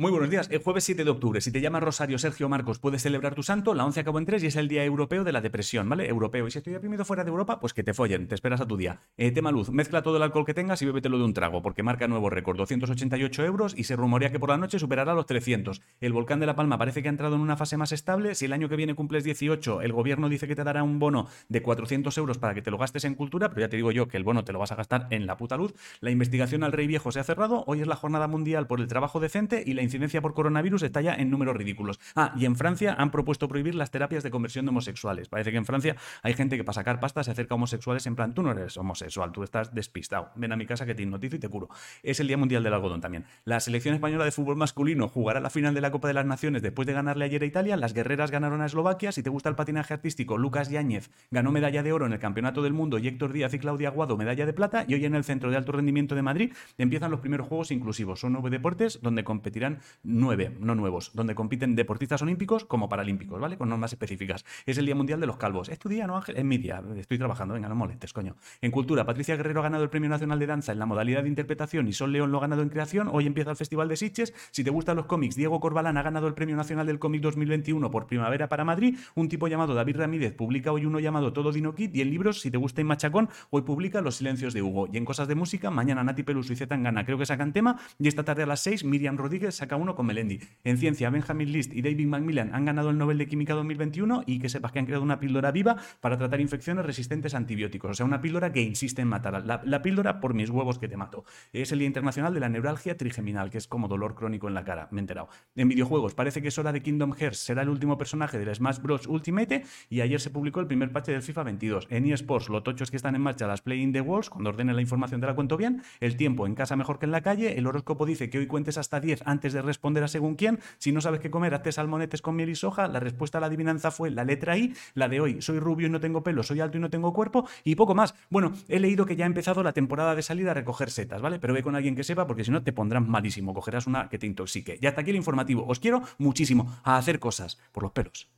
Muy buenos días. El jueves 7 de octubre, si te llamas Rosario Sergio Marcos, puedes celebrar tu santo. La 11 acabó en 3 y es el Día Europeo de la Depresión, ¿vale? Europeo. Y si estoy deprimido fuera de Europa, pues que te follen, te esperas a tu día. Eh, tema luz, mezcla todo el alcohol que tengas y bébetelo de un trago, porque marca nuevo récord, 288 euros y se rumorea que por la noche superará los 300. El volcán de La Palma parece que ha entrado en una fase más estable. Si el año que viene cumples 18, el gobierno dice que te dará un bono de 400 euros para que te lo gastes en cultura, pero ya te digo yo que el bono te lo vas a gastar en la puta luz. La investigación al rey viejo se ha cerrado. Hoy es la jornada mundial por el trabajo decente y la incidencia por coronavirus está ya en números ridículos. Ah, y en Francia han propuesto prohibir las terapias de conversión de homosexuales. Parece que en Francia hay gente que para sacar pasta se acerca a homosexuales en plan, tú no eres homosexual, tú estás despistado. Ven a mi casa que te hipnotizo y te curo. Es el Día Mundial del Algodón también. La selección española de fútbol masculino jugará la final de la Copa de las Naciones después de ganarle ayer a Italia. Las guerreras ganaron a Eslovaquia. Si te gusta el patinaje artístico, Lucas Yáñez ganó medalla de oro en el Campeonato del Mundo y Héctor Díaz y Claudia Aguado medalla de plata. Y hoy en el Centro de Alto Rendimiento de Madrid empiezan los primeros Juegos Inclusivos. Son nueve deportes donde competirán nueve, no nuevos, donde compiten deportistas olímpicos como paralímpicos, ¿vale? Con normas específicas. Es el Día Mundial de los Calvos. ¿Es tu día, no, Ángel? Es mi día. Estoy trabajando, venga, no molestes, coño. En cultura, Patricia Guerrero ha ganado el Premio Nacional de Danza en la modalidad de interpretación y Sol León lo ha ganado en creación. Hoy empieza el Festival de Sitges. Si te gustan los cómics, Diego Corbalán ha ganado el Premio Nacional del Cómic 2021 por Primavera para Madrid. Un tipo llamado David Ramírez publica hoy uno llamado Todo Dino Kit. Y en libros, si te gusta Machacón, hoy publica Los Silencios de Hugo. Y en cosas de música, mañana Nati Peluso y Zetangana creo que sacan tema. Y esta tarde a las 6, Miriam Rodríguez saca uno con Melendi. En ciencia, Benjamin List y David Macmillan han ganado el Nobel de Química 2021 y que sepas que han creado una píldora viva para tratar infecciones resistentes a antibióticos. O sea, una píldora que insiste en matar. La, píldora por mis huevos que te mato. Es el Día Internacional de la Neuralgia Trigeminal, que es como dolor crónico en la cara. Me he enterado. En videojuegos, parece que es hora de Kingdom Hearts. Será el último personaje del Smash Bros. Ultimate y ayer se publicó el primer patch del FIFA 22. En eSports, los tochos que están en marcha las Play in the Walls, cuando ordenen la información te la cuento bien. El tiempo en casa mejor que en la calle. El horóscopo dice que hoy cuentes hasta 10 de responder a según quién. Si no sabes qué comer, hazte salmonetes con miel y soja, la respuesta a la adivinanza fue la letra I, la de hoy, soy rubio y no tengo pelo, soy alto y no tengo cuerpo, y poco más. Bueno, he leído que ya ha empezado la temporada de salida a recoger setas, ¿vale? Pero ve con alguien que sepa, porque si no te pondrán malísimo, cogerás una que te intoxique. Y hasta aquí el informativo. Os quiero muchísimo a hacer cosas por los pelos.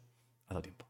Ha dado tiempo.